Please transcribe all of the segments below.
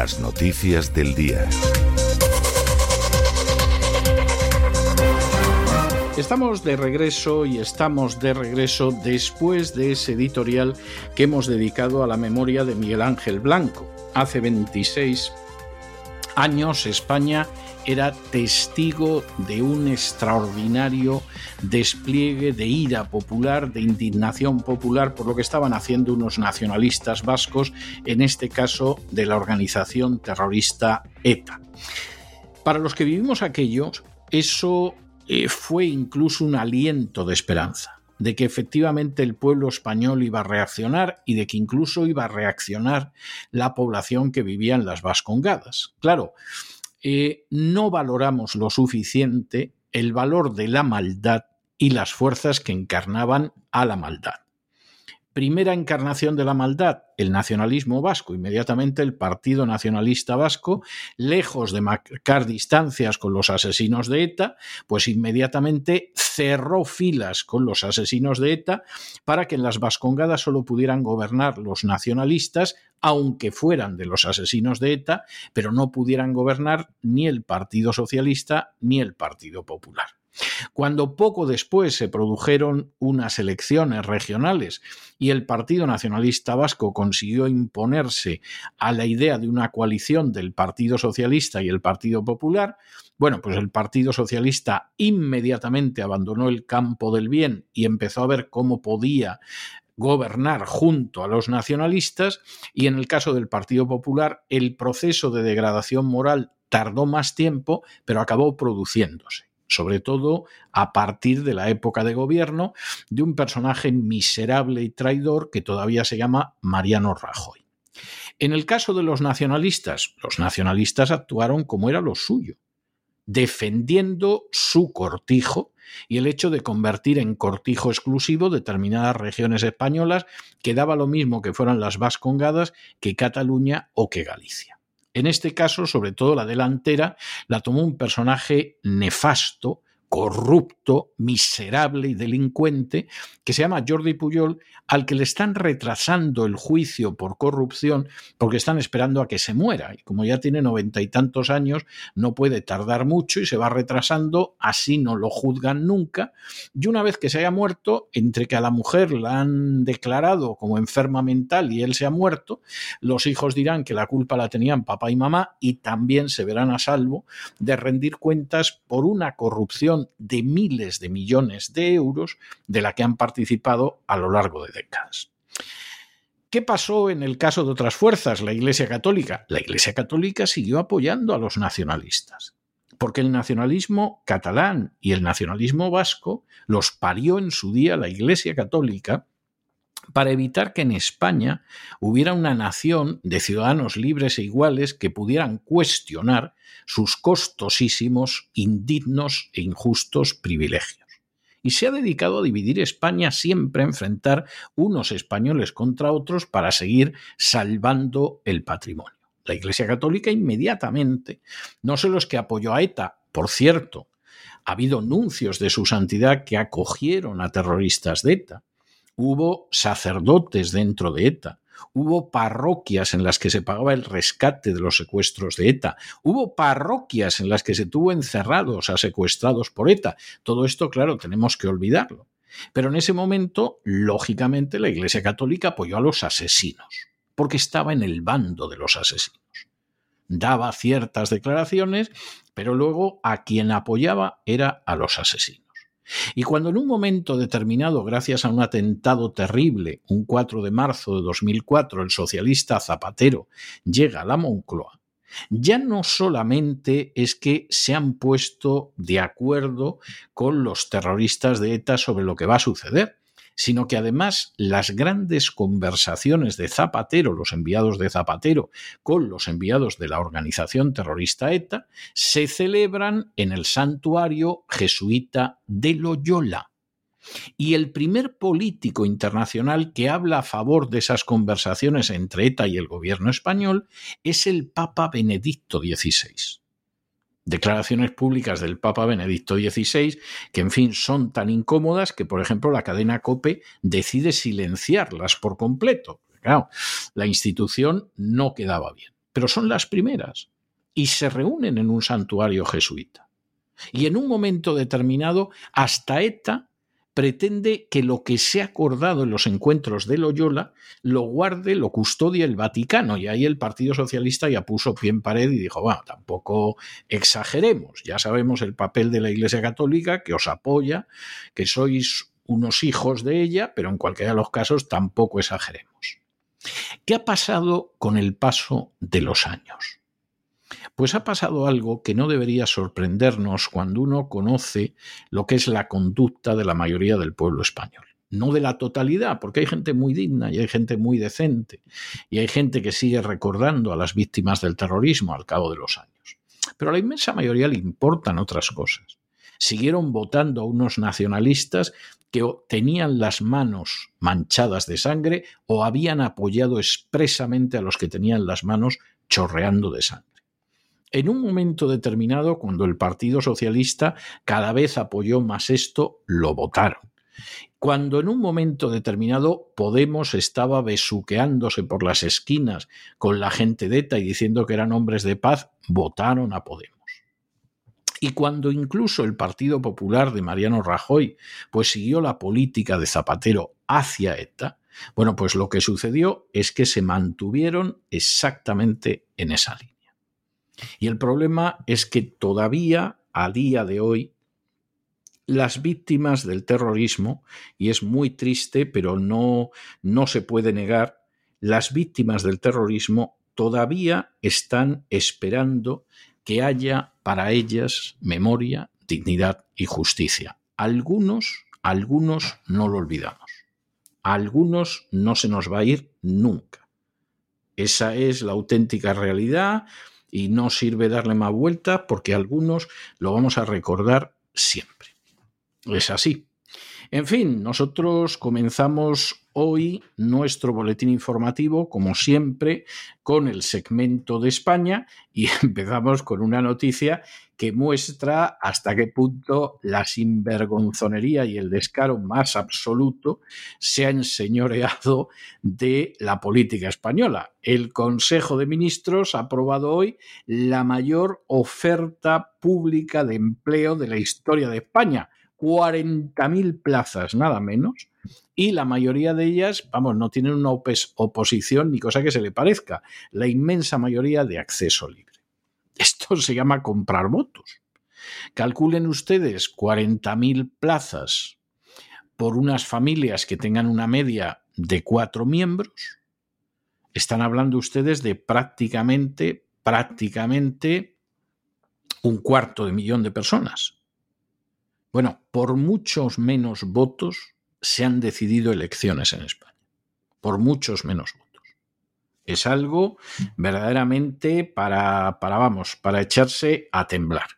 Las noticias del día. Estamos de regreso y estamos de regreso después de ese editorial que hemos dedicado a la memoria de Miguel Ángel Blanco. Hace 26 años España era testigo de un extraordinario despliegue de ira popular, de indignación popular por lo que estaban haciendo unos nacionalistas vascos, en este caso de la organización terrorista ETA. Para los que vivimos aquello, eso eh, fue incluso un aliento de esperanza de que efectivamente el pueblo español iba a reaccionar y de que incluso iba a reaccionar la población que vivía en las Vascongadas. Claro, eh, no valoramos lo suficiente el valor de la maldad y las fuerzas que encarnaban a la maldad. Primera encarnación de la maldad, el nacionalismo vasco, inmediatamente el Partido Nacionalista Vasco, lejos de marcar distancias con los asesinos de ETA, pues inmediatamente cerró filas con los asesinos de ETA para que en las Vascongadas solo pudieran gobernar los nacionalistas, aunque fueran de los asesinos de ETA, pero no pudieran gobernar ni el Partido Socialista ni el Partido Popular. Cuando poco después se produjeron unas elecciones regionales y el Partido Nacionalista Vasco consiguió imponerse a la idea de una coalición del Partido Socialista y el Partido Popular, bueno, pues el Partido Socialista inmediatamente abandonó el campo del bien y empezó a ver cómo podía gobernar junto a los nacionalistas y en el caso del Partido Popular el proceso de degradación moral tardó más tiempo, pero acabó produciéndose sobre todo a partir de la época de gobierno de un personaje miserable y traidor que todavía se llama Mariano Rajoy. En el caso de los nacionalistas, los nacionalistas actuaron como era lo suyo, defendiendo su cortijo y el hecho de convertir en cortijo exclusivo determinadas regiones españolas que daba lo mismo que fueran las Vascongadas que Cataluña o que Galicia. En este caso, sobre todo la delantera, la tomó un personaje nefasto, corrupto, miserable y delincuente, que se llama Jordi Puyol, al que le están retrasando el juicio por corrupción porque están esperando a que se muera. Y como ya tiene noventa y tantos años, no puede tardar mucho y se va retrasando, así no lo juzgan nunca. Y una vez que se haya muerto, entre que a la mujer la han declarado como enferma mental y él se ha muerto, los hijos dirán que la culpa la tenían papá y mamá y también se verán a salvo de rendir cuentas por una corrupción de miles de millones de euros de la que han participado a lo largo de décadas. ¿Qué pasó en el caso de otras fuerzas, la Iglesia Católica? La Iglesia Católica siguió apoyando a los nacionalistas, porque el nacionalismo catalán y el nacionalismo vasco los parió en su día la Iglesia Católica para evitar que en España hubiera una nación de ciudadanos libres e iguales que pudieran cuestionar sus costosísimos, indignos e injustos privilegios. Y se ha dedicado a dividir España siempre a enfrentar unos españoles contra otros para seguir salvando el patrimonio. La Iglesia Católica inmediatamente, no solo es que apoyó a ETA, por cierto, ha habido nuncios de su santidad que acogieron a terroristas de ETA, hubo sacerdotes dentro de ETA, hubo parroquias en las que se pagaba el rescate de los secuestros de ETA, hubo parroquias en las que se tuvo encerrados a secuestrados por ETA. Todo esto, claro, tenemos que olvidarlo. Pero en ese momento, lógicamente, la Iglesia Católica apoyó a los asesinos, porque estaba en el bando de los asesinos. Daba ciertas declaraciones, pero luego a quien apoyaba era a los asesinos. Y cuando en un momento determinado, gracias a un atentado terrible, un 4 de marzo de 2004, el socialista Zapatero llega a la Moncloa, ya no solamente es que se han puesto de acuerdo con los terroristas de ETA sobre lo que va a suceder, sino que además las grandes conversaciones de Zapatero, los enviados de Zapatero, con los enviados de la organización terrorista ETA, se celebran en el santuario jesuita de Loyola. Y el primer político internacional que habla a favor de esas conversaciones entre ETA y el gobierno español es el Papa Benedicto XVI declaraciones públicas del Papa Benedicto XVI, que en fin son tan incómodas que, por ejemplo, la cadena COPE decide silenciarlas por completo. Claro, la institución no quedaba bien, pero son las primeras y se reúnen en un santuario jesuita. Y en un momento determinado, hasta ETA pretende que lo que se ha acordado en los encuentros de Loyola lo guarde, lo custodie el Vaticano. Y ahí el Partido Socialista ya puso pie en pared y dijo, bueno, tampoco exageremos. Ya sabemos el papel de la Iglesia Católica, que os apoya, que sois unos hijos de ella, pero en cualquiera de los casos tampoco exageremos. ¿Qué ha pasado con el paso de los años? Pues ha pasado algo que no debería sorprendernos cuando uno conoce lo que es la conducta de la mayoría del pueblo español. No de la totalidad, porque hay gente muy digna y hay gente muy decente y hay gente que sigue recordando a las víctimas del terrorismo al cabo de los años. Pero a la inmensa mayoría le importan otras cosas. siguieron votando a unos nacionalistas que tenían las manos manchadas de sangre o habían apoyado expresamente a los que tenían las manos chorreando de sangre. En un momento determinado, cuando el Partido Socialista cada vez apoyó más esto, lo votaron. Cuando en un momento determinado Podemos estaba besuqueándose por las esquinas con la gente de ETA y diciendo que eran hombres de paz, votaron a Podemos. Y cuando incluso el Partido Popular de Mariano Rajoy pues siguió la política de Zapatero hacia ETA, bueno, pues lo que sucedió es que se mantuvieron exactamente en esa línea. Y el problema es que todavía a día de hoy las víctimas del terrorismo, y es muy triste, pero no, no se puede negar, las víctimas del terrorismo todavía están esperando que haya para ellas memoria, dignidad y justicia. Algunos, algunos no lo olvidamos. Algunos no se nos va a ir nunca. Esa es la auténtica realidad y no sirve darle más vuelta porque algunos lo vamos a recordar siempre. Es así. En fin, nosotros comenzamos hoy nuestro boletín informativo, como siempre, con el segmento de España y empezamos con una noticia que muestra hasta qué punto la sinvergonzonería y el descaro más absoluto se ha enseñoreado de la política española. El Consejo de Ministros ha aprobado hoy la mayor oferta pública de empleo de la historia de España 40.000 plazas, nada menos, y la mayoría de ellas, vamos, no tienen una oposición ni cosa que se le parezca, la inmensa mayoría de acceso libre. Esto se llama comprar votos. Calculen ustedes 40.000 plazas por unas familias que tengan una media de cuatro miembros. Están hablando ustedes de prácticamente, prácticamente un cuarto de millón de personas. Bueno, por muchos menos votos se han decidido elecciones en España. Por muchos menos votos. Es algo verdaderamente para, para vamos, para echarse a temblar.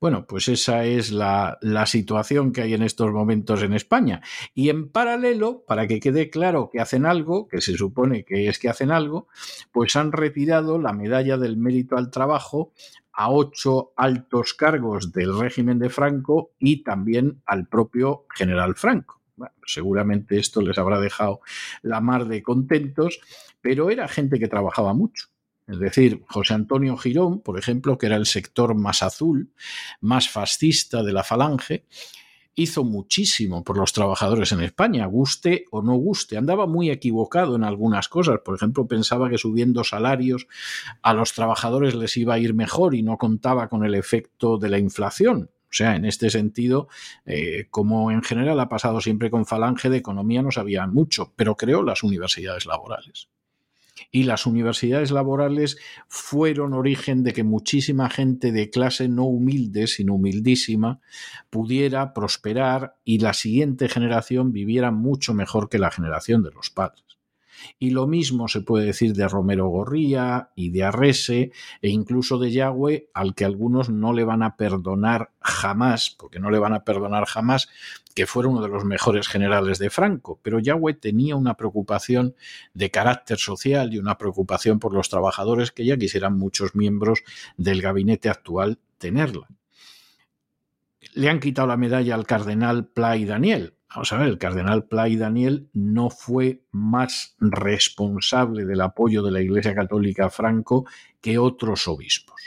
Bueno, pues esa es la, situación que hay en estos momentos en España. Y en paralelo, para que quede claro que hacen algo, que se supone que es que hacen algo, pues han retirado la medalla del mérito al trabajo a ocho altos cargos del régimen de Franco y también al propio general Franco. seguramente esto les habrá dejado la mar de contentos, pero era gente que trabajaba mucho. Es decir, José Antonio Girón, por ejemplo, que era el sector más azul, más fascista de la falange, hizo muchísimo por los trabajadores en España, guste o no guste. Andaba muy equivocado en algunas cosas. Por ejemplo, pensaba que subiendo salarios a los trabajadores les iba a ir mejor y no contaba con el efecto de la inflación. O sea, en este sentido, eh, como en general ha pasado siempre con Falange, de economía no sabía mucho, pero creó las universidades laborales y las universidades laborales fueron origen de que muchísima gente de clase no humilde, sino humildísima, pudiera prosperar y la siguiente generación viviera mucho mejor que la generación de los padres. Y lo mismo se puede decir de Romero Gorría y de Arrese e incluso de Yahweh, al que algunos no le van a perdonar jamás, porque no le van a perdonar jamás que fuera uno de los mejores generales de Franco. Pero Yahweh tenía una preocupación de carácter social y una preocupación por los trabajadores que ya quisieran muchos miembros del gabinete actual tenerla. Le han quitado la medalla al cardenal Pla y Daniel, Vamos a ver, el cardenal Play Daniel no fue más responsable del apoyo de la Iglesia Católica Franco que otros obispos.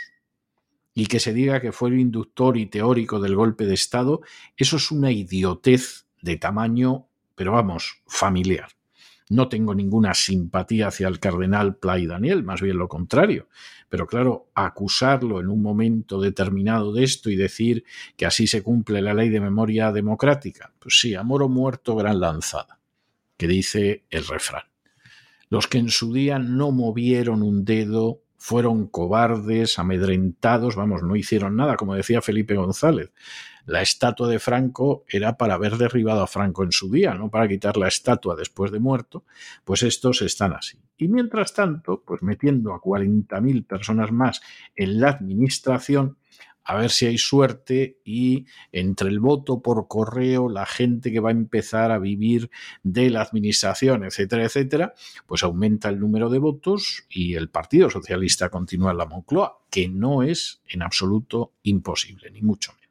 Y que se diga que fue el inductor y teórico del golpe de Estado, eso es una idiotez de tamaño, pero vamos, familiar. No tengo ninguna simpatía hacia el cardenal Play Daniel, más bien lo contrario. Pero claro, acusarlo en un momento determinado de esto y decir que así se cumple la ley de memoria democrática, pues sí, amor o muerto, gran lanzada, que dice el refrán. Los que en su día no movieron un dedo fueron cobardes, amedrentados, vamos, no hicieron nada, como decía Felipe González la estatua de Franco era para haber derribado a Franco en su día, no para quitar la estatua después de muerto, pues estos están así. Y mientras tanto, pues metiendo a 40.000 personas más en la administración, a ver si hay suerte y entre el voto por correo, la gente que va a empezar a vivir de la administración, etcétera, etcétera, pues aumenta el número de votos y el Partido Socialista continúa en la Moncloa, que no es en absoluto imposible, ni mucho menos.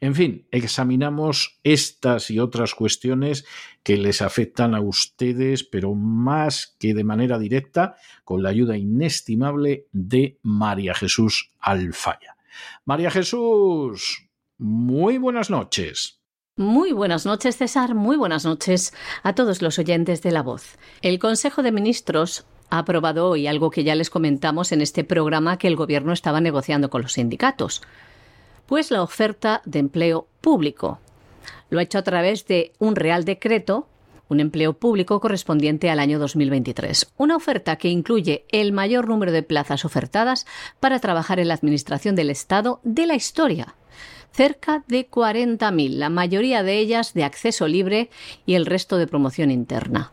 En fin, examinamos estas y otras cuestiones que les afectan a ustedes, pero más que de manera directa, con la ayuda inestimable de María Jesús Alfaya. María Jesús, muy buenas noches. Muy buenas noches, César. Muy buenas noches a todos los oyentes de La Voz. El Consejo de Ministros ha aprobado hoy algo que ya les comentamos en este programa que el Gobierno estaba negociando con los sindicatos pues la oferta de empleo público. Lo ha hecho a través de un Real Decreto, un empleo público correspondiente al año 2023. Una oferta que incluye el mayor número de plazas ofertadas para trabajar en la Administración del Estado de la historia. Cerca de 40.000, la mayoría de ellas de acceso libre y el resto de promoción interna.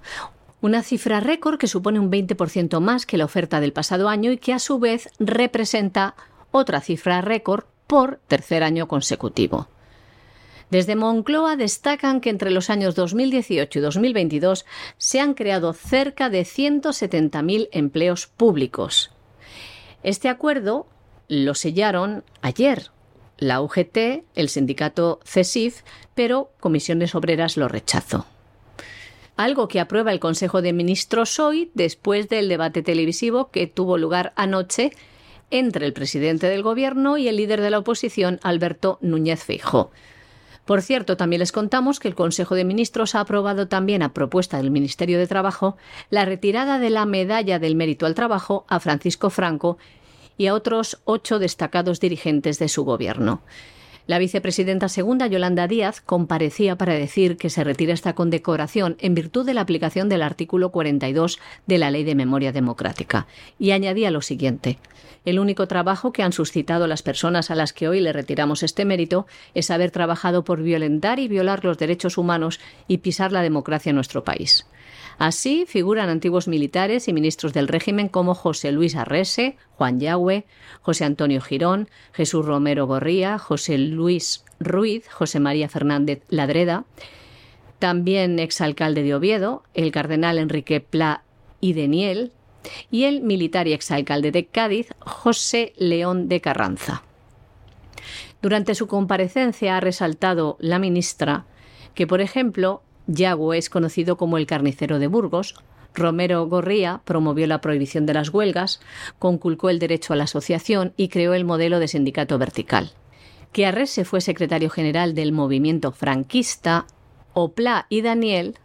Una cifra récord que supone un 20% más que la oferta del pasado año y que a su vez representa otra cifra récord por tercer año consecutivo. Desde Moncloa destacan que entre los años 2018 y 2022 se han creado cerca de 170.000 empleos públicos. Este acuerdo lo sellaron ayer la UGT, el sindicato CESIF, pero Comisiones Obreras lo rechazó. Algo que aprueba el Consejo de Ministros hoy después del debate televisivo que tuvo lugar anoche entre el presidente del Gobierno y el líder de la oposición, Alberto Núñez Feijóo. Por cierto, también les contamos que el Consejo de Ministros ha aprobado también a propuesta del Ministerio de Trabajo la retirada de la medalla del mérito al trabajo a Francisco Franco y a otros ocho destacados dirigentes de su gobierno. La vicepresidenta segunda, Yolanda Díaz, comparecía para decir que se retira esta condecoración en virtud de la aplicación del artículo 42 de la Ley de Memoria Democrática. Y añadía lo siguiente. El único trabajo que han suscitado las personas a las que hoy le retiramos este mérito es haber trabajado por violentar y violar los derechos humanos y pisar la democracia en nuestro país. Así figuran antiguos militares y ministros del régimen como José Luis Arrese, Juan Yagüe, José Antonio Girón, Jesús Romero Gorría, José Luis Ruiz, José María Fernández Ladreda, también exalcalde de Oviedo, el cardenal Enrique Pla y Deniel, y el militar y exalcalde de Cádiz, José León de Carranza. Durante su comparecencia ha resaltado la ministra que, por ejemplo, Yago es conocido como el carnicero de Burgos. Romero Gorría promovió la prohibición de las huelgas, conculcó el derecho a la asociación y creó el modelo de sindicato vertical. Que Arrese fue secretario general del movimiento franquista, Opla y Daniel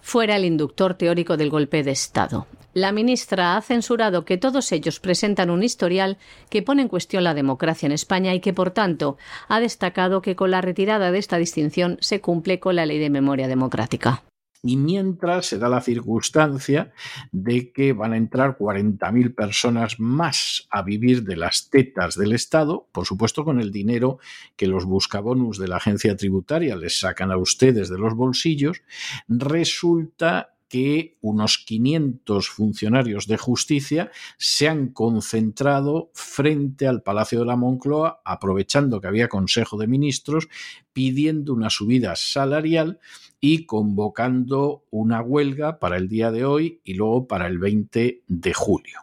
fuera el inductor teórico del golpe de Estado. La ministra ha censurado que todos ellos presentan un historial que pone en cuestión la democracia en España y que, por tanto, ha destacado que con la retirada de esta distinción se cumple con la ley de memoria democrática. Y mientras se da la circunstancia de que van a entrar 40.000 personas más a vivir de las tetas del Estado, por supuesto con el dinero que los buscabonus de la agencia tributaria les sacan a ustedes de los bolsillos, resulta que unos 500 funcionarios de justicia se han concentrado frente al Palacio de la Moncloa, aprovechando que había Consejo de Ministros, pidiendo una subida salarial y convocando una huelga para el día de hoy y luego para el 20 de julio.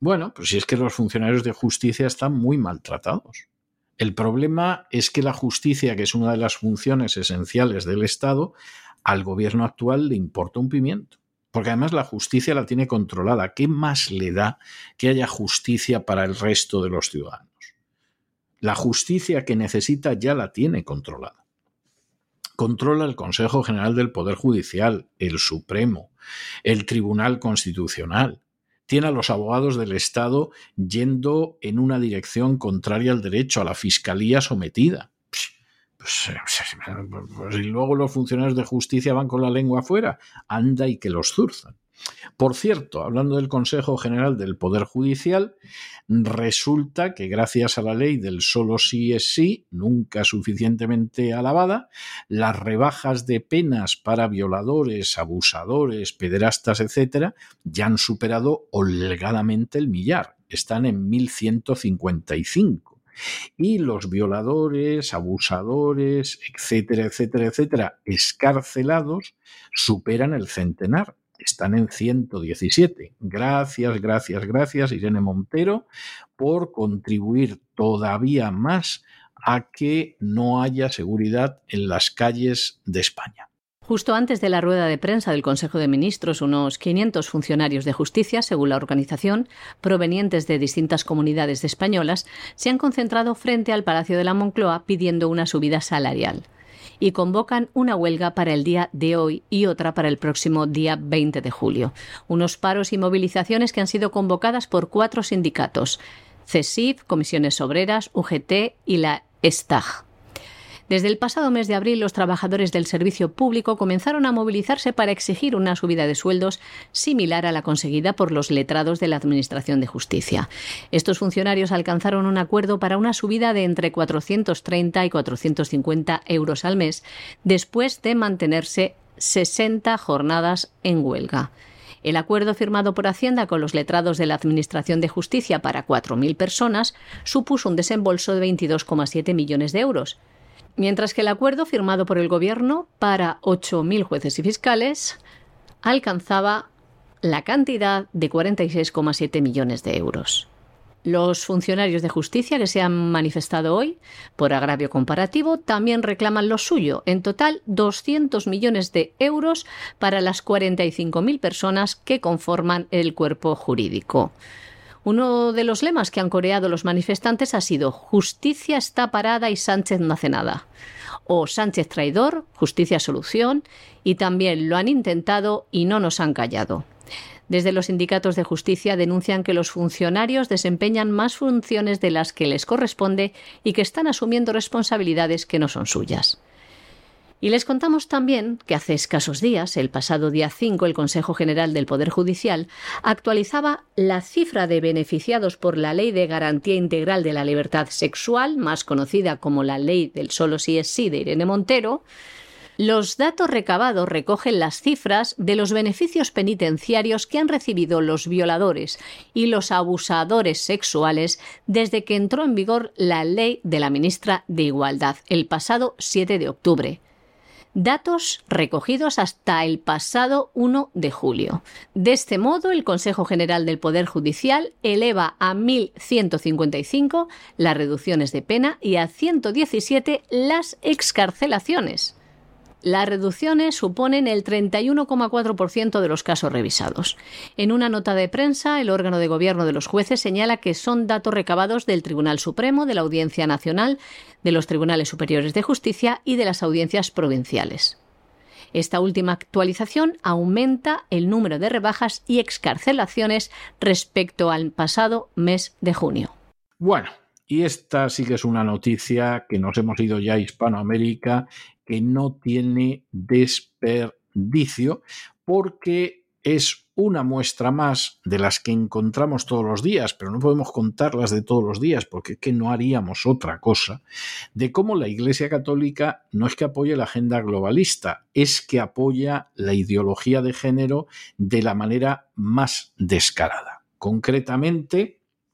Bueno, pues si es que los funcionarios de justicia están muy maltratados. El problema es que la justicia, que es una de las funciones esenciales del Estado, al gobierno actual le importa un pimiento. Porque además la justicia la tiene controlada. ¿Qué más le da que haya justicia para el resto de los ciudadanos? La justicia que necesita ya la tiene controlada. Controla el Consejo General del Poder Judicial, el Supremo, el Tribunal Constitucional. Tiene a los abogados del Estado yendo en una dirección contraria al derecho, a la Fiscalía sometida. Pues, pues, y luego los funcionarios de justicia van con la lengua afuera, anda y que los zurzan. Por cierto, hablando del Consejo General del Poder Judicial, resulta que gracias a la ley del solo sí es sí, nunca suficientemente alabada, las rebajas de penas para violadores, abusadores, pederastas, etcétera, ya han superado holgadamente el millar, están en 1155 Y los violadores, abusadores, etcétera, etcétera, etcétera, escarcelados superan el centenar. Están en 117. Gracias, gracias, gracias, Irene Montero, por contribuir todavía más a que no haya seguridad en las calles de España. Justo antes de la rueda de prensa del Consejo de Ministros, unos 500 funcionarios de justicia, según la organización, provenientes de distintas comunidades españolas, se han concentrado frente al Palacio de la Moncloa pidiendo una subida salarial y convocan una huelga para el día de hoy y otra para el próximo día 20 de julio. Unos paros y movilizaciones que han sido convocadas por cuatro sindicatos: CESIF, Comisiones Obreras, UGT y la STAG. Desde el pasado mes de abril, los trabajadores del servicio público comenzaron a movilizarse para exigir una subida de sueldos similar a la conseguida por los letrados de la Administración de Justicia. Estos funcionarios alcanzaron un acuerdo para una subida de entre 430 y 450 euros al mes, después de mantenerse 60 jornadas en huelga. El acuerdo firmado por Hacienda con los letrados de la Administración de Justicia para 4.000 personas supuso un desembolso de 22,7 millones de euros mientras que el acuerdo firmado por el Gobierno para 8.000 jueces y fiscales alcanzaba la cantidad de 46,7 millones de euros. Los funcionarios de justicia que se han manifestado hoy por agravio comparativo también reclaman lo suyo, en total 200 millones de euros para las 45.000 personas que conforman el cuerpo jurídico. Uno de los lemas que han coreado los manifestantes ha sido Justicia está parada y Sánchez no hace nada. O Sánchez traidor, justicia solución, y también lo han intentado y no nos han callado. Desde los sindicatos de justicia denuncian que los funcionarios desempeñan más funciones de las que les corresponde y que están asumiendo responsabilidades que no son suyas. Y les contamos también que hace escasos días, el pasado día 5, el Consejo General del Poder Judicial actualizaba la cifra de beneficiados por la Ley de Garantía Integral de la Libertad Sexual, más conocida como la Ley del Solo si es sí de Irene Montero. Los datos recabados recogen las cifras de los beneficios penitenciarios que han recibido los violadores y los abusadores sexuales desde que entró en vigor la ley de la ministra de Igualdad el pasado 7 de octubre datos recogidos hasta el pasado 1 de julio. De este modo, el Consejo General del Poder Judicial eleva a 1.155 las reducciones de pena y a 117 las excarcelaciones. Las reducciones suponen el 31,4% de los casos revisados. En una nota de prensa, el órgano de gobierno de los jueces señala que son datos recabados del Tribunal Supremo, de la Audiencia Nacional, de los Tribunales Superiores de Justicia y de las audiencias provinciales. Esta última actualización aumenta el número de rebajas y excarcelaciones respecto al pasado mes de junio. Bueno, y esta sí que es una noticia que nos hemos ido ya a Hispanoamérica que no tiene desperdicio porque es una muestra más de las que encontramos todos los días, pero no podemos contarlas de todos los días porque es que no haríamos otra cosa, de cómo la Iglesia Católica no es que apoye la agenda globalista, es que apoya la ideología de género de la manera más descarada. Concretamente,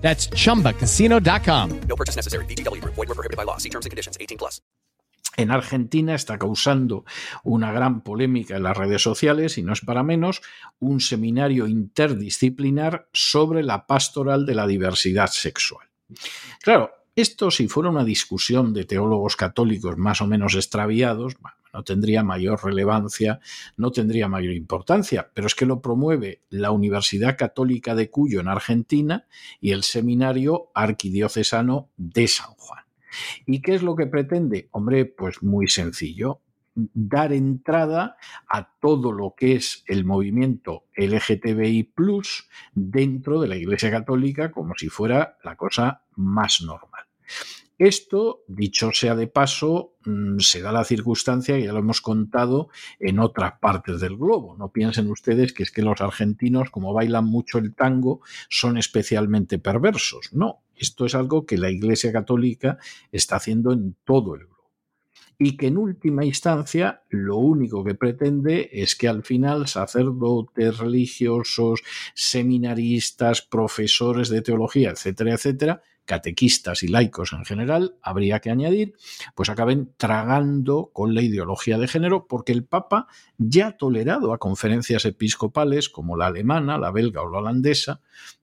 That's chumbacasino.com. No purchase necessary. BGW. Void were prohibited by law. See terms and conditions 18 plus. En Argentina está causando una gran polémica en las redes sociales, y no es para menos, un seminario interdisciplinar sobre la pastoral de la diversidad sexual. Claro, esto si fuera una discusión de teólogos católicos más o menos extraviados, no tendría mayor relevancia, no tendría mayor importancia, pero es que lo promueve la Universidad Católica de Cuyo en Argentina y el Seminario Arquidiocesano de San Juan. ¿Y qué es lo que pretende? Hombre, pues muy sencillo, dar entrada a todo lo que es el movimiento LGTBI dentro de la Iglesia Católica como si fuera la cosa más normal. Esto, dicho sea de paso, mm, se da la circunstancia, y ya lo hemos contado, en otras partes del globo. No piensen ustedes que es que los argentinos, como bailan mucho el tango, son especialmente perversos. No, esto es algo que la Iglesia Católica está haciendo en todo el globo y que en última instancia lo único que pretende es que al final sacerdotes, religiosos, seminaristas, profesores de teología, etcétera, etcétera, catequistas y laicos en general, habría que añadir, pues acaben tragando con la ideología de género, porque el Papa ya ha tolerado a conferencias episcopales como la alemana, la belga o la holandesa,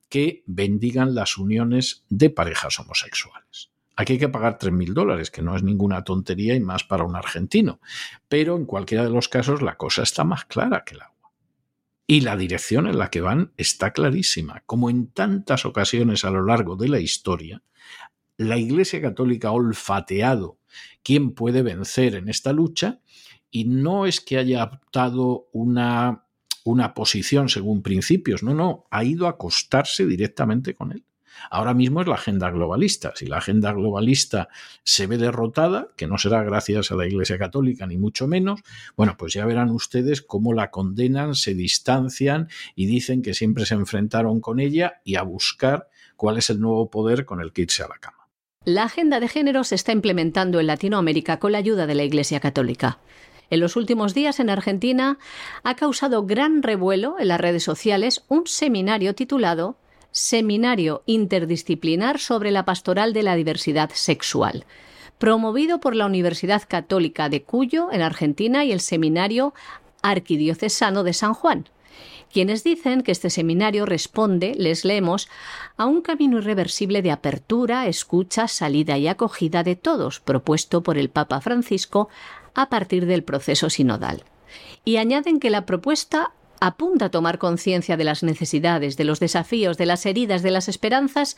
que bendigan las uniones de parejas homosexuales. Aquí hay que pagar 3.000 dólares, que no es ninguna tontería y más para un argentino. Pero en cualquiera de los casos la cosa está más clara que agua. Y la dirección en la que van está clarísima. Como en tantas ocasiones a lo largo de la historia, la Iglesia Católica ha olfateado quién puede vencer en esta lucha y no es que haya adoptado una, una posición según principios, no, no, ha ido a acostarse directamente con él. Ahora mismo es la agenda globalista. Si la agenda globalista se ve derrotada, que no será gracias a la Iglesia Católica ni mucho menos, bueno, pues ya verán ustedes cómo la condenan, se distancian y dicen que siempre se enfrentaron con ella y a buscar cuál es el nuevo poder con el que irse a la cama. La agenda de género se está implementando en Latinoamérica con la ayuda de la Iglesia Católica. En los últimos días en Argentina ha causado gran revuelo en las redes sociales un seminario titulado Seminario Interdisciplinar sobre la Pastoral de la Diversidad Sexual, promovido por la Universidad Católica de Cuyo, en Argentina, y el Seminario Arquidiocesano de San Juan, quienes dicen que este seminario responde, les leemos, a un camino irreversible de apertura, escucha, salida y acogida de todos, propuesto por el Papa Francisco a partir del proceso sinodal. Y añaden que la propuesta apunta a tomar conciencia de las necesidades, de los desafíos, de las heridas, de las esperanzas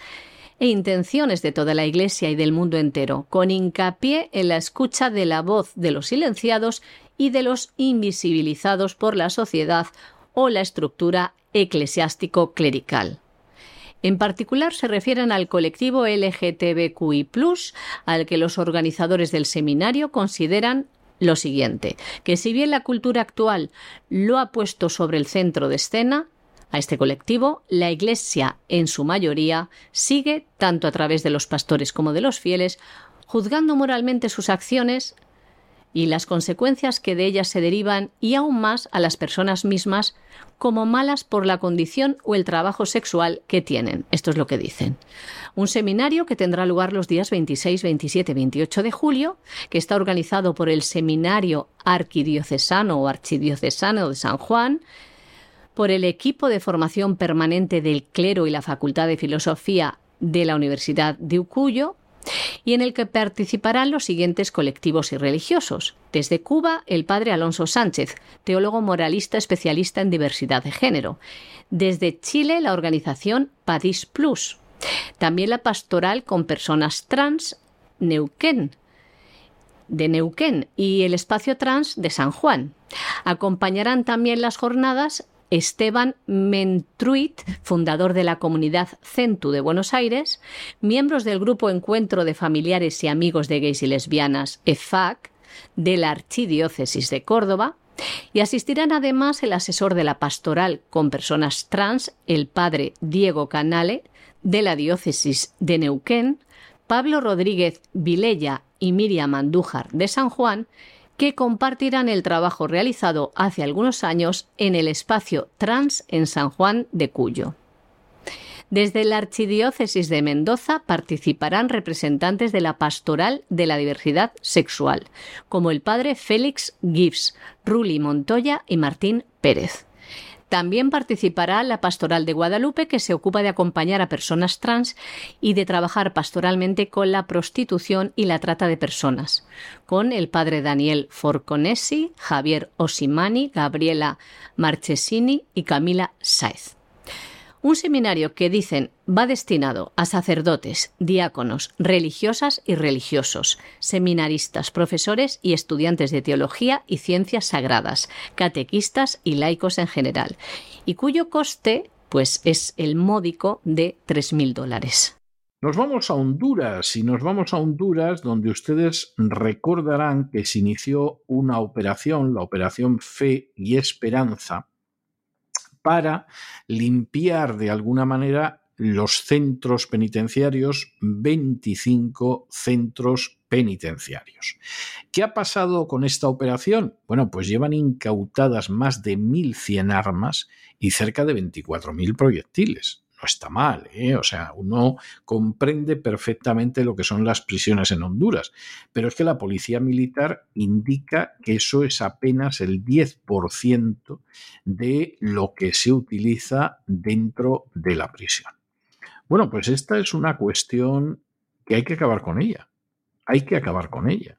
e intenciones de toda la Iglesia y del mundo entero, con hincapié en la escucha de la voz de los silenciados y de los invisibilizados por la sociedad o la estructura eclesiástico-clerical. En particular se refieren al colectivo LGTBQI, al que los organizadores del seminario consideran lo siguiente, que si bien la cultura actual lo ha puesto sobre el centro de escena, a este colectivo, la Iglesia, en su mayoría, sigue, tanto a través de los pastores como de los fieles, juzgando moralmente sus acciones y las consecuencias que de ellas se derivan y aún más a las personas mismas como malas por la condición o el trabajo sexual que tienen. Esto es lo que dicen. Un seminario que tendrá lugar los días 26, 27 y 28 de julio, que está organizado por el Seminario Arquidiocesano o Archidiocesano de San Juan, por el equipo de formación permanente del clero y la Facultad de Filosofía de la Universidad de Ucuyo, y en el que participarán los siguientes colectivos y religiosos. Desde Cuba, el padre Alonso Sánchez, teólogo moralista especialista en diversidad de género. Desde Chile, la organización Padis Plus. También la pastoral con personas trans Neuquén, de Neuquén y el espacio trans de San Juan. Acompañarán también las jornadas Esteban Mentruit, fundador de la comunidad Centu de Buenos Aires, miembros del grupo Encuentro de Familiares y Amigos de Gays y Lesbianas, EFAC, de la Archidiócesis de Córdoba, y asistirán además el asesor de la pastoral con personas trans, el padre Diego Canale, de la diócesis de Neuquén, Pablo Rodríguez Vilella y Miriam Andújar de San Juan, que compartirán el trabajo realizado hace algunos años en el espacio trans en San Juan de Cuyo. Desde la Archidiócesis de Mendoza participarán representantes de la Pastoral de la Diversidad Sexual, como el padre Félix Gibbs, Ruli Montoya y Martín Pérez. También participará la Pastoral de Guadalupe, que se ocupa de acompañar a personas trans y de trabajar pastoralmente con la prostitución y la trata de personas, con el padre Daniel Forconesi, Javier Osimani, Gabriela Marchesini y Camila Saez. Un seminario que dicen va destinado a sacerdotes, diáconos, religiosas y religiosos, seminaristas, profesores y estudiantes de teología y ciencias sagradas, catequistas y laicos en general, y cuyo coste pues es el módico de 3.000 dólares. Nos vamos a Honduras y nos vamos a Honduras donde ustedes recordarán que se inició una operación, la operación Fe y Esperanza, para limpiar de alguna manera los centros penitenciarios, 25 centros penitenciarios. ¿Qué ha pasado con esta operación? Bueno, pues llevan incautadas más de 1.100 armas y cerca de 24.000 proyectiles no está mal, ¿eh? o sea, uno comprende perfectamente lo que son las prisiones en Honduras, pero es que la policía militar indica que eso es apenas el 10% de lo que se utiliza dentro de la prisión. Bueno, pues esta es una cuestión que hay que acabar con ella, hay que acabar con ella.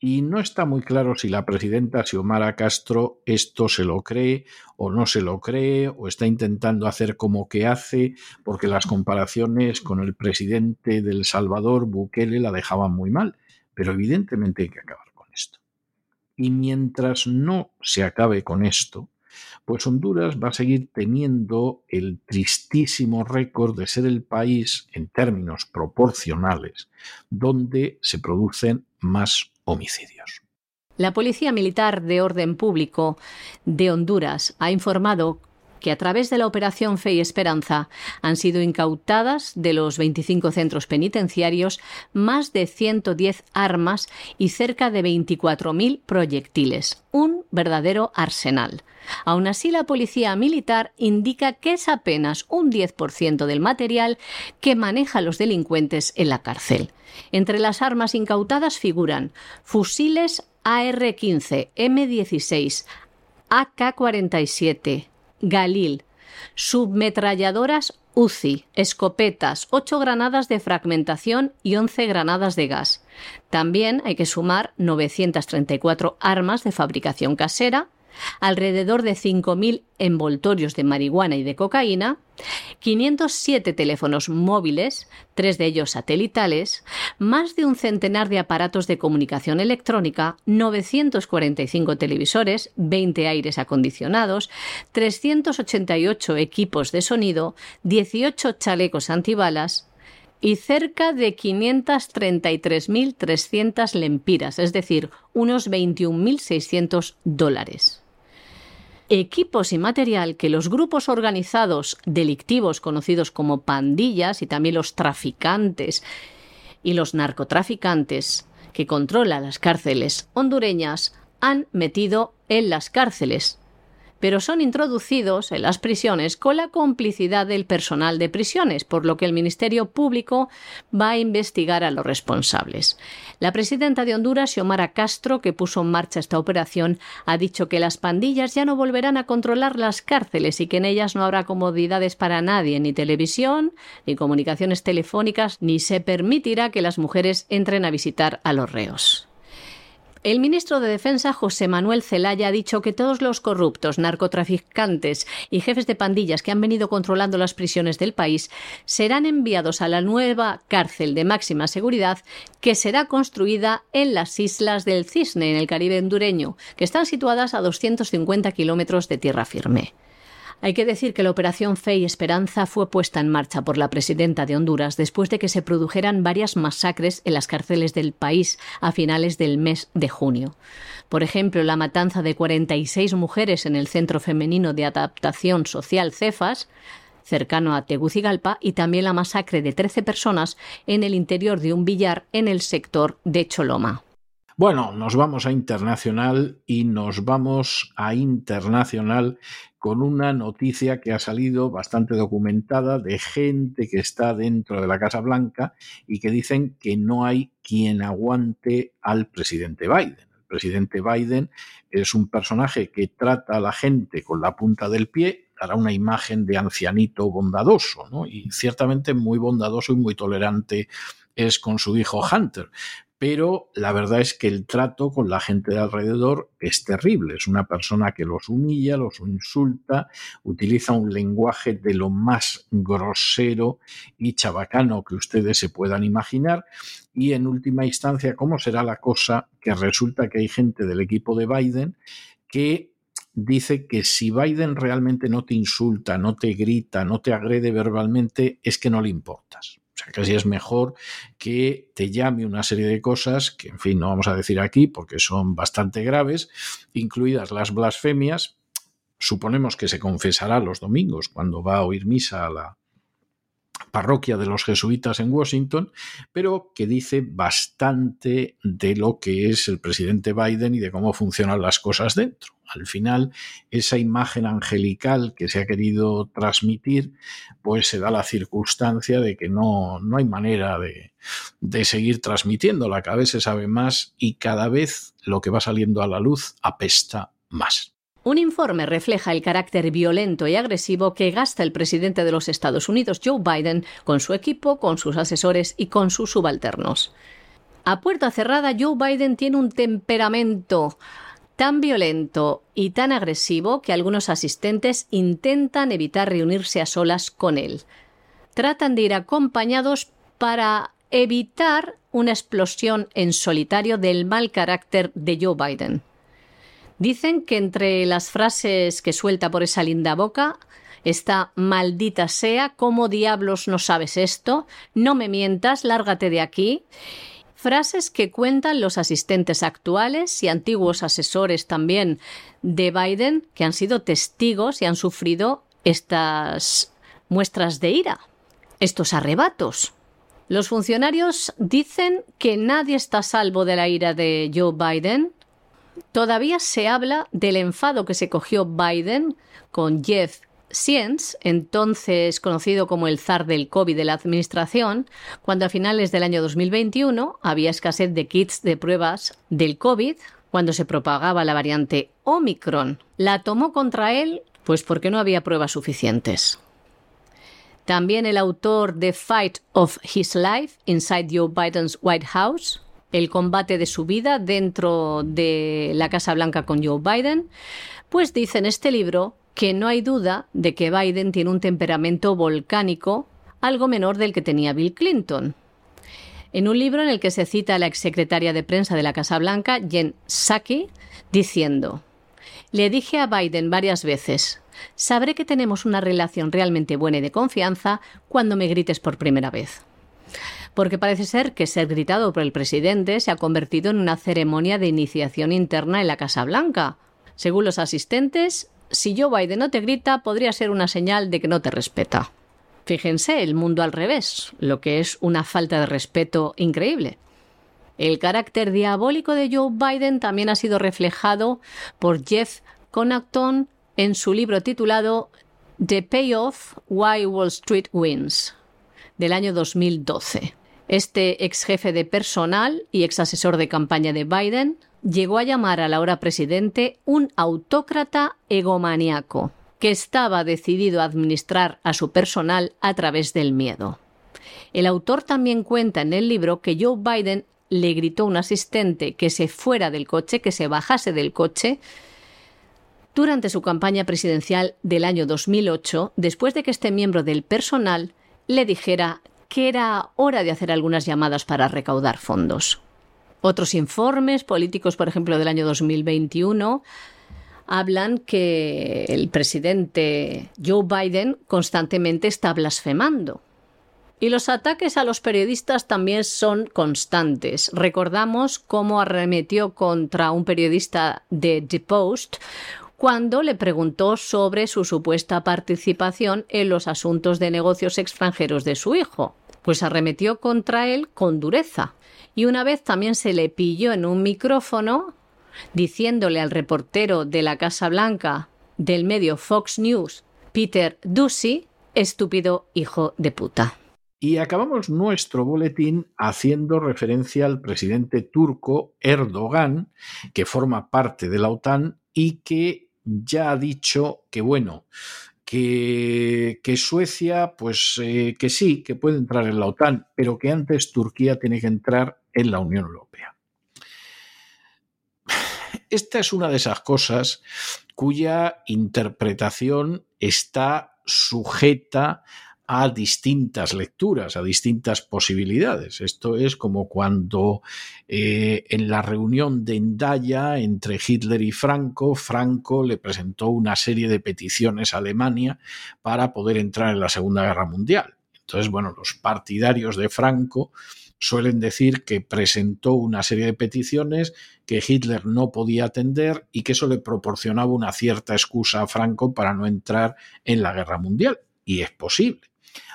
Y no está muy claro si la presidenta Xiomara Castro esto se lo cree o no se lo cree o está intentando hacer como que hace, porque las comparaciones con el presidente del Salvador, Bukele, la dejaban muy mal. Pero evidentemente hay que acabar con esto. Y mientras no se acabe con esto, pues Honduras va a seguir teniendo el tristísimo récord de ser el país, en términos proporcionales, donde se producen más homicidios. La Policía Militar de Orden Público de Honduras ha informado que a través de la Operación Fe y Esperanza han sido incautadas de los 25 centros penitenciarios más de 110 armas y cerca de 24.000 proyectiles. Un verdadero arsenal. Aún así, la Policía Militar indica que es apenas un 10% del material que manejan los delincuentes en la cárcel. Entre las armas incautadas figuran fusiles AR-15, M16, AK-47, Galil, submetralladoras UCI, escopetas, 8 granadas de fragmentación y 11 granadas de gas. También hay que sumar 934 armas de fabricación casera, alrededor de 5.000 envoltorios de marihuana y de cocaína, 507 teléfonos móviles, tres de ellos satelitales, más de un centenar de aparatos de comunicación electrónica, 945 televisores, 20 aires acondicionados, 388 equipos de sonido, 18 chalecos antibalas, y cerca de 533.300 lempiras, es decir, unos 21.600 dólares equipos y material que los grupos organizados delictivos conocidos como pandillas y también los traficantes y los narcotraficantes que controlan las cárceles hondureñas han metido en las cárceles pero son introducidos en las prisiones con la complicidad del personal de prisiones, por lo que el Ministerio Público va a investigar a los responsables. La presidenta de Honduras, Xiomara Castro, que puso en marcha esta operación, ha dicho que las pandillas ya no volverán a controlar las cárceles y que en ellas no habrá comodidades para nadie, ni televisión, ni comunicaciones telefónicas, ni se permitirá que las mujeres entren a visitar a los reos. El ministro de Defensa, José Manuel Zelaya, ha dicho que todos los corruptos, narcotraficantes y jefes de pandillas que han venido controlando las prisiones del país serán enviados a la nueva cárcel de máxima seguridad que será construida en las islas del Cisne, en el Caribe hondureño, que están situadas a 250 kilómetros de tierra firme. Hay que decir que la Operación Fe y Esperanza fue puesta en marcha por la presidenta de Honduras después de que se produjeran varias masacres en las cárceles del país a finales del mes de junio. Por ejemplo, la matanza de 46 mujeres en el Centro Femenino de Adaptación Social Cefas, cercano a Tegucigalpa, y también la masacre de 13 personas en el interior de un billar en el sector de Choloma. Bueno, nos vamos a internacional y nos vamos a internacional con una noticia que ha salido bastante documentada de gente que está dentro de la Casa Blanca y que dicen que no hay quien aguante al presidente Biden. El presidente Biden es un personaje que trata a la gente con la punta del pie, dará una imagen de ancianito bondadoso, ¿no? Y ciertamente muy bondadoso y muy tolerante es con su hijo Hunter pero la verdad es que el trato con la gente de alrededor es terrible. Es una persona que los humilla, los insulta, utiliza un lenguaje de lo más grosero y chabacano que ustedes se puedan imaginar. Y en última instancia, ¿cómo será la cosa que resulta que hay gente del equipo de Biden que dice que si Biden realmente no te insulta, no te grita, no te agrede verbalmente, es que no le importas? O sea, casi es mejor que te llame una serie de cosas que, en fin, no vamos a decir aquí porque son bastante graves, incluidas las blasfemias. Suponemos que se confesará los domingos cuando va a oír misa a la, parroquia de los jesuitas en Washington, pero que dice bastante de lo que es el presidente Biden y de cómo funcionan las cosas dentro. Al final, esa imagen angelical que se ha querido transmitir, pues se da la circunstancia de que no, no hay manera de, de seguir transmitiéndola. Cada vez se sabe más y cada vez lo que va saliendo a la luz apesta más. Un informe refleja el carácter violento y agresivo que gasta el presidente de los Estados Unidos, Joe Biden, con su equipo, con sus asesores y con sus subalternos. A puerta cerrada, Joe Biden tiene un temperamento tan violento y tan agresivo que algunos asistentes intentan evitar reunirse a solas con él. Tratan de ir acompañados para evitar una explosión en solitario del mal carácter de Joe Biden. Dicen que entre las frases que suelta por esa linda boca está maldita sea, ¿cómo diablos no sabes esto? No me mientas, lárgate de aquí. Frases que cuentan los asistentes actuales y antiguos asesores también de Biden que han sido testigos y han sufrido estas muestras de ira, estos arrebatos. Los funcionarios dicen que nadie está a salvo de la ira de Joe Biden, Todavía se habla del enfado que se cogió Biden con Jeff Sienz, entonces conocido como el zar del COVID de la administración, cuando a finales del año 2021 había escasez de kits de pruebas del COVID, cuando se propagaba la variante Omicron. La tomó contra él, pues porque no había pruebas suficientes. También el autor de Fight of His Life Inside Joe Biden's White House, el combate de su vida dentro de la Casa Blanca con Joe Biden, pues dice en este libro que no hay duda de que Biden tiene un temperamento volcánico algo menor del que tenía Bill Clinton. En un libro en el que se cita a la exsecretaria de prensa de la Casa Blanca, Jen Psaki, diciendo: Le dije a Biden varias veces, sabré que tenemos una relación realmente buena y de confianza cuando me grites por primera vez porque parece ser que ser gritado por el presidente se ha convertido en una ceremonia de iniciación interna en la Casa Blanca. Según los asistentes, si Joe Biden no te grita, podría ser una señal de que no te respeta. Fíjense, el mundo al revés, lo que es una falta de respeto increíble. El carácter diabólico de Joe Biden también ha sido reflejado por Jeff Connaughton en su libro titulado The Payoff Why Wall Street Wins, del año 2012. Este ex jefe de personal y ex asesor de campaña de Biden llegó a llamar al ahora presidente un autócrata egomaniaco que estaba decidido a administrar a su personal a través del miedo. El autor también cuenta en el libro que Joe Biden le gritó a un asistente que se fuera del coche, que se bajase del coche, durante su campaña presidencial del año 2008, después de que este miembro del personal le dijera que era hora de hacer algunas llamadas para recaudar fondos. Otros informes políticos, por ejemplo, del año 2021, hablan que el presidente Joe Biden constantemente está blasfemando. Y los ataques a los periodistas también son constantes. Recordamos cómo arremetió contra un periodista de The Post cuando le preguntó sobre su supuesta participación en los asuntos de negocios extranjeros de su hijo. Pues arremetió contra él con dureza. Y una vez también se le pilló en un micrófono diciéndole al reportero de la Casa Blanca del medio Fox News, Peter Doocy, estúpido hijo de puta. Y acabamos nuestro boletín haciendo referencia al presidente turco Erdogan, que forma parte de la OTAN y que ya ha dicho que, bueno, que, Suecia, pues eh, que sí, que puede entrar en la OTAN, pero que antes Turquía tiene que entrar en la Unión Europea. Esta es una de esas cosas cuya interpretación está sujeta a distintas lecturas, a distintas posibilidades. Esto es como cuando eh, en la reunión de Endaya entre Hitler y Franco, Franco le presentó una serie de peticiones a Alemania para poder entrar en la Segunda Guerra Mundial. Entonces, bueno, los partidarios de Franco suelen decir que presentó una serie de peticiones que Hitler no podía atender y que eso le proporcionaba una cierta excusa a Franco para no entrar en la guerra mundial. Y es posible.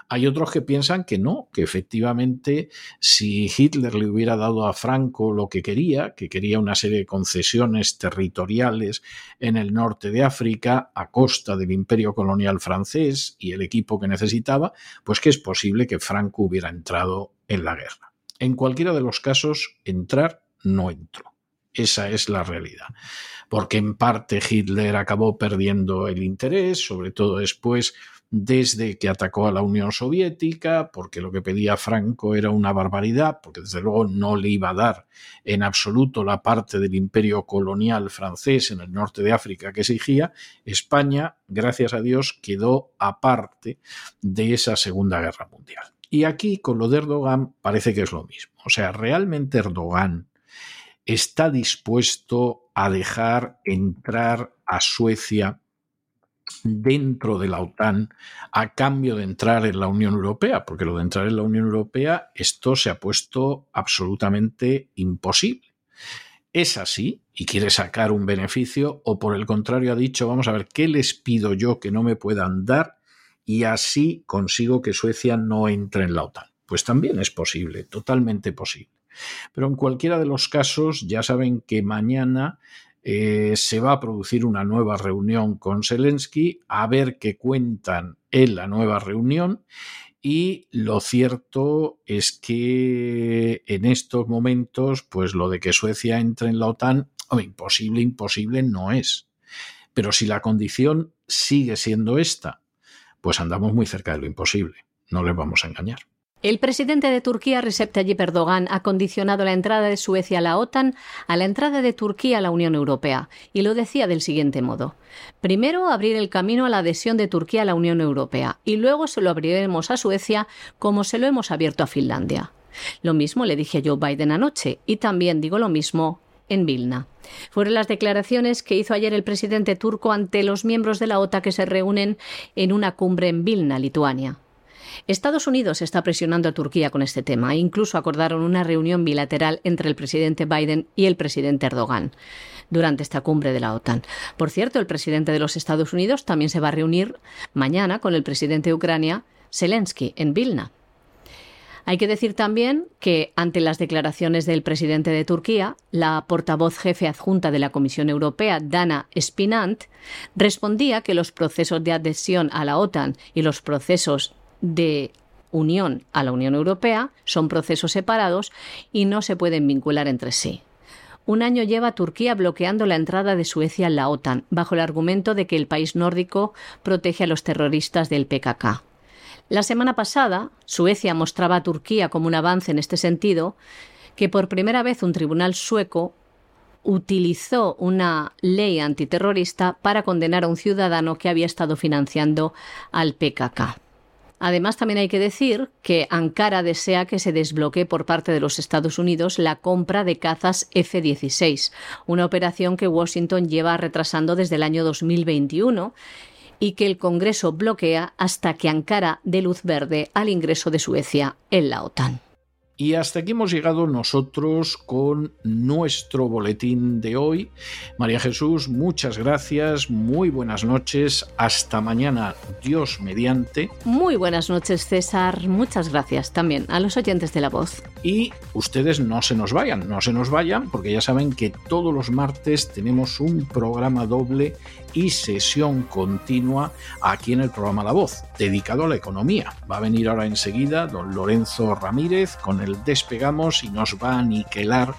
Hay otros que piensan que no, que efectivamente si Hitler le hubiera dado a Franco lo que quería, que quería una serie de concesiones territoriales en el norte de África a costa del imperio colonial francés y el equipo que necesitaba, pues que es posible que Franco hubiera entrado en la guerra. En cualquiera de los casos, entrar no entró. Esa es la realidad. Porque en parte Hitler acabó perdiendo el interés, sobre todo después desde que atacó a la Unión Soviética, porque lo que pedía Franco era una barbaridad, porque desde luego no le iba a dar en absoluto la parte del imperio colonial francés en el norte de África que exigía, España, gracias a Dios, quedó aparte de esa Segunda Guerra Mundial. Y aquí con lo de Erdogan parece que es lo mismo. O sea, realmente Erdogan está dispuesto a dejar entrar a Suecia dentro de la OTAN a cambio de entrar en la Unión Europea, porque lo de entrar en la Unión Europea, esto se ha puesto absolutamente imposible. ¿Es así y quiere sacar un beneficio o por el contrario ha dicho, vamos a ver, ¿qué les pido yo que no me puedan dar y así consigo que Suecia no entre en la OTAN? Pues también es posible, totalmente posible. Pero en cualquiera de los casos, ya saben que mañana eh, se va a producir una nueva reunión con Zelensky, a ver qué cuentan en la nueva reunión. Y lo cierto es que en estos momentos, pues lo de que Suecia entre en la OTAN, imposible, imposible no es. Pero si la condición sigue siendo esta, pues andamos muy cerca de lo imposible. No les vamos a engañar. El presidente de Turquía, Recep Tayyip Erdogan, ha condicionado la entrada de Suecia a la OTAN a la entrada de Turquía a la Unión Europea, y lo decía del siguiente modo. Primero, abrir el camino a la adhesión de Turquía a la Unión Europea, y luego se lo abriremos a Suecia como se lo hemos abierto a Finlandia. Lo mismo le dije a Joe Biden anoche, y también digo lo mismo en Vilna. Fueron las declaraciones que hizo ayer el presidente turco ante los miembros de la OTAN que se reúnen en una cumbre en Vilna, Lituania. Estados Unidos está presionando a Turquía con este tema incluso acordaron una reunión bilateral entre el presidente Biden y el presidente Erdogan durante esta cumbre de la OTAN. Por cierto, el presidente de los Estados Unidos también se va a reunir mañana con el presidente de Ucrania, Zelensky, en Vilna. Hay que decir también que, ante las declaraciones del presidente de Turquía, la portavoz jefe adjunta de la Comisión Europea, Dana Spinant, respondía que los procesos de adhesión a la OTAN y los procesos de unión a la Unión Europea son procesos separados y no se pueden vincular entre sí. Un año lleva Turquía bloqueando la entrada de Suecia en la OTAN, bajo el argumento de que el país nórdico protege a los terroristas del PKK. La semana pasada, Suecia mostraba a Turquía como un avance en este sentido, que por primera vez un tribunal sueco utilizó una ley antiterrorista para condenar a un ciudadano que había estado financiando al PKK. Además, también hay que decir que Ankara desea que se desbloquee por parte de los Estados Unidos la compra de cazas F-16, una operación que Washington lleva retrasando desde el año 2021 y que el Congreso bloquea hasta que Ankara dé luz verde al ingreso de Suecia en la OTAN. Y hasta aquí hemos llegado nosotros con nuestro boletín de hoy. María Jesús, muchas gracias, muy buenas noches, hasta mañana, Dios mediante. Muy buenas noches, César, muchas gracias también a los oyentes de la voz. Y ustedes no se nos vayan, no se nos vayan, porque ya saben que todos los martes tenemos un programa doble y sesión continua aquí en el programa La Voz, dedicado a la economía. Va a venir ahora enseguida don Lorenzo Ramírez con el Despegamos y nos va a aniquilar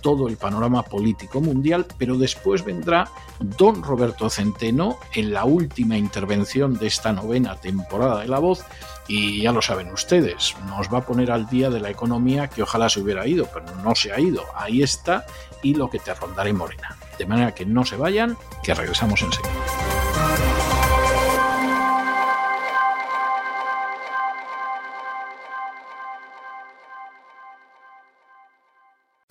todo el panorama político mundial, pero después vendrá don Roberto Centeno en la última intervención de esta novena temporada de La Voz y ya lo saben ustedes, nos va a poner al día de la economía que ojalá se hubiera ido, pero no se ha ido. Ahí está y lo que te rondaré morena. De manera que no se vayan, que regresamos enseguida.